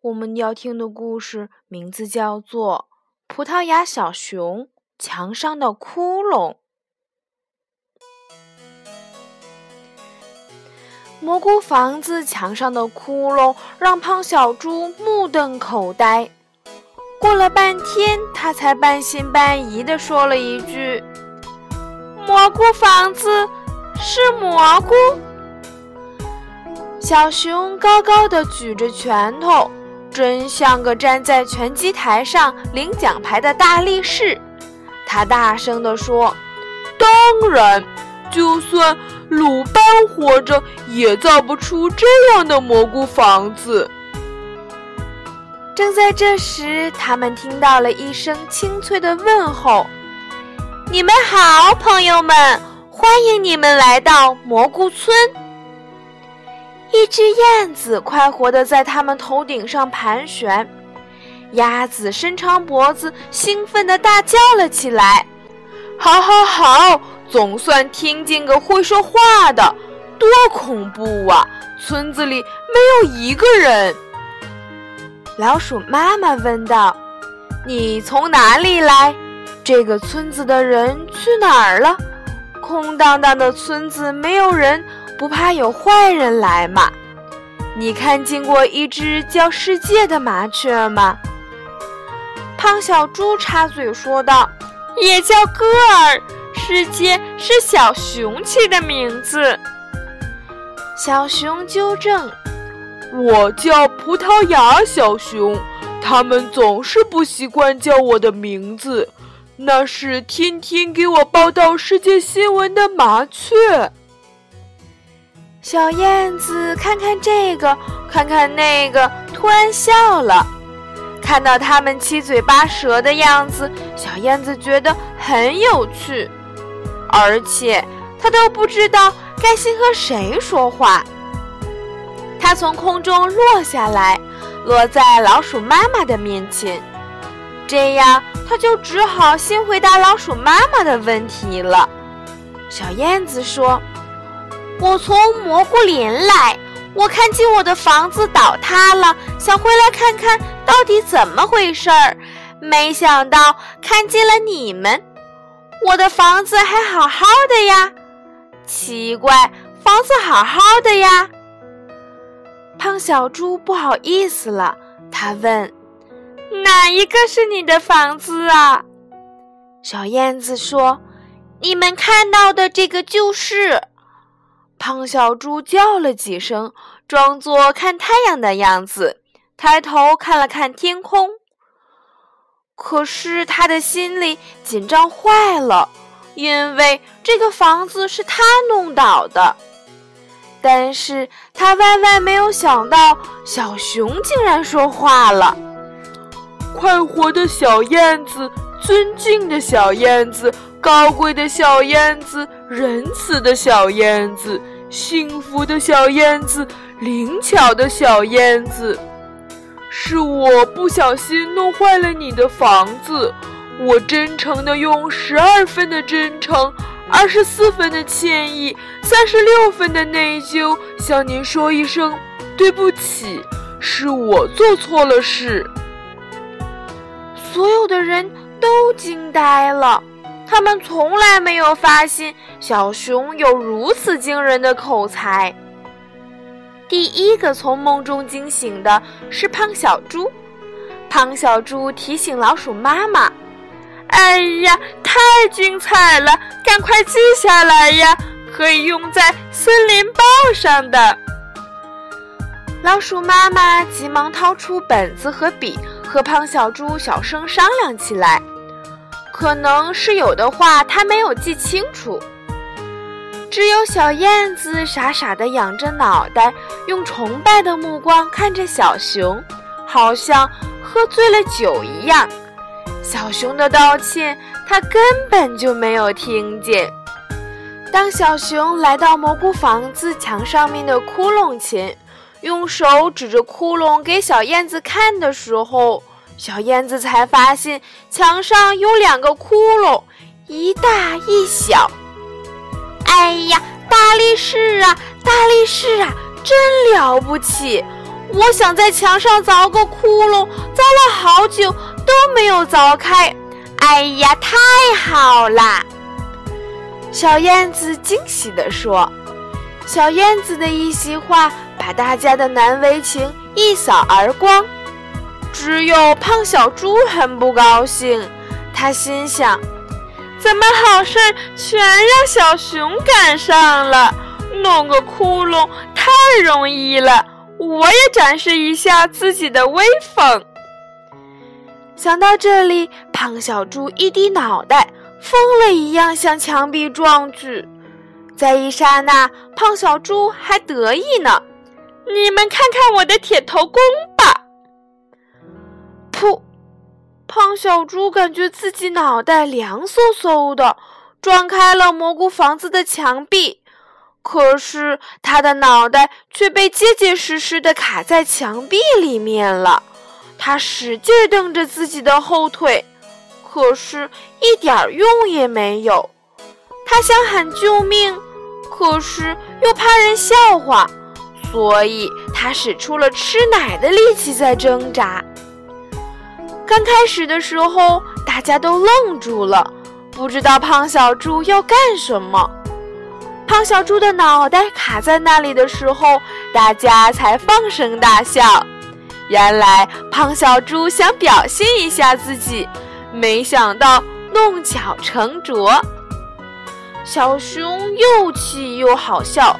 我们要听的故事名字叫做《葡萄牙小熊墙上的窟窿》。蘑菇房子墙上的窟窿让胖小猪目瞪口呆。过了半天，他才半信半疑地说了一句：“蘑菇房子是蘑菇。”小熊高高的举着拳头，真像个站在拳击台上领奖牌的大力士。他大声地说：“当然，就算鲁班活着，也造不出这样的蘑菇房子。”正在这时，他们听到了一声清脆的问候：“你们好，朋友们，欢迎你们来到蘑菇村。”一只燕子快活地在他们头顶上盘旋，鸭子伸长脖子，兴奋地大叫了起来：“好，好，好！总算听见个会说话的，多恐怖啊！村子里没有一个人。”老鼠妈妈问道：“你从哪里来？这个村子的人去哪儿了？空荡荡的村子，没有人，不怕有坏人来吗？你看见过一只叫世界的麻雀吗？”胖小猪插嘴说道：“也叫歌儿，世界是小熊起的名字。”小熊纠正。我叫葡萄牙小熊，他们总是不习惯叫我的名字，那是天天给我报道世界新闻的麻雀。小燕子看看这个，看看那个，突然笑了。看到他们七嘴八舌的样子，小燕子觉得很有趣，而且它都不知道该先和谁说话。它从空中落下来，落在老鼠妈妈的面前。这样，它就只好先回答老鼠妈妈的问题了。小燕子说：“我从蘑菇林来，我看见我的房子倒塌了，想回来看看到底怎么回事儿。没想到看见了你们，我的房子还好好的呀。奇怪，房子好好的呀。”胖小猪不好意思了，他问：“哪一个是你的房子啊？”小燕子说：“你们看到的这个就是。”胖小猪叫了几声，装作看太阳的样子，抬头看了看天空。可是他的心里紧张坏了，因为这个房子是他弄倒的。但是他万万没有想到，小熊竟然说话了。快活的小燕子，尊敬的小燕子，高贵的小燕子，仁慈的小燕子，幸福的小燕子，灵巧的小燕子，是我不小心弄坏了你的房子，我真诚的用十二分的真诚。二十四分的歉意，三十六分的内疚，向您说一声对不起，是我做错了事。所有的人都惊呆了，他们从来没有发现小熊有如此惊人的口才。第一个从梦中惊醒的是胖小猪，胖小猪提醒老鼠妈妈。哎呀，太精彩了！赶快记下来呀，可以用在森林报上的。老鼠妈妈急忙掏出本子和笔，和胖小猪小声商量起来。可能是有的话他没有记清楚。只有小燕子傻傻地仰着脑袋，用崇拜的目光看着小熊，好像喝醉了酒一样。小熊的道歉，他根本就没有听见。当小熊来到蘑菇房子墙上面的窟窿前，用手指着窟窿给小燕子看的时候，小燕子才发现墙上有两个窟窿，一大一小。哎呀，大力士啊，大力士啊，真了不起！我想在墙上凿个窟窿，凿了好久都没有凿开。哎呀，太好啦！小燕子惊喜地说：“小燕子的一席话，把大家的难为情一扫而光。只有胖小猪很不高兴，他心想：怎么好事全让小熊赶上了？弄个窟窿太容易了，我也展示一下自己的威风。”想到这里，胖小猪一低脑袋。疯了一样向墙壁撞去，在一刹那，胖小猪还得意呢。你们看看我的铁头功吧！噗！胖小猪感觉自己脑袋凉飕飕的，撞开了蘑菇房子的墙壁。可是他的脑袋却被结结实实的卡在墙壁里面了。他使劲蹬着自己的后腿。可是，一点用也没有。他想喊救命，可是又怕人笑话，所以他使出了吃奶的力气在挣扎。刚开始的时候，大家都愣住了，不知道胖小猪要干什么。胖小猪的脑袋卡在那里的时候，大家才放声大笑。原来，胖小猪想表现一下自己。没想到弄巧成拙，小熊又气又好笑。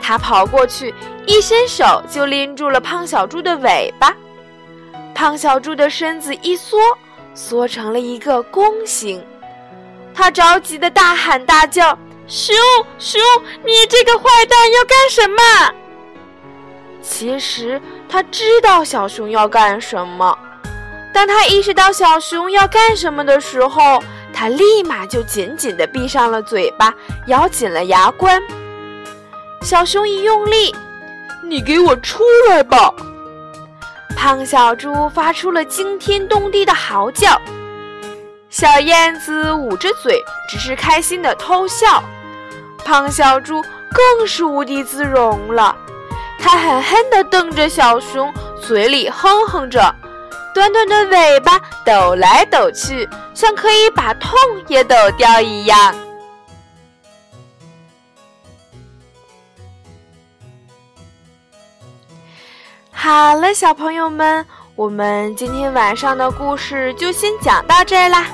他跑过去，一伸手就拎住了胖小猪的尾巴。胖小猪的身子一缩，缩成了一个弓形。他着急的大喊大叫：“熊熊，你这个坏蛋要干什么？”其实他知道小熊要干什么。当他意识到小熊要干什么的时候，他立马就紧紧地闭上了嘴巴，咬紧了牙关。小熊一用力，“你给我出来吧！”胖小猪发出了惊天动地的嚎叫。小燕子捂着嘴，只是开心地偷笑。胖小猪更是无地自容了，他狠狠地瞪着小熊，嘴里哼哼着。短短的尾巴抖来抖去，像可以把痛也抖掉一样。好了，小朋友们，我们今天晚上的故事就先讲到这儿啦。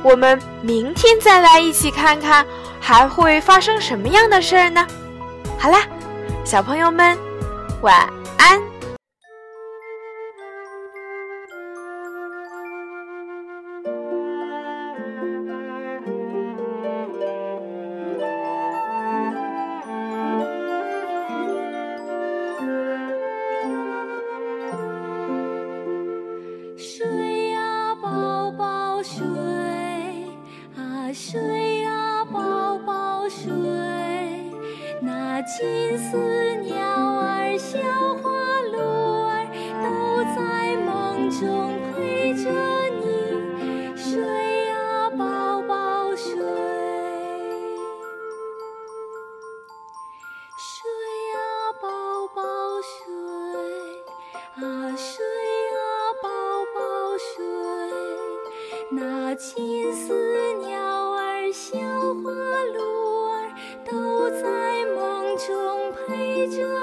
我们明天再来一起看看还会发生什么样的事儿呢？好啦，小朋友们，晚安。那金丝鸟儿、小花鹿儿都在梦。中陪着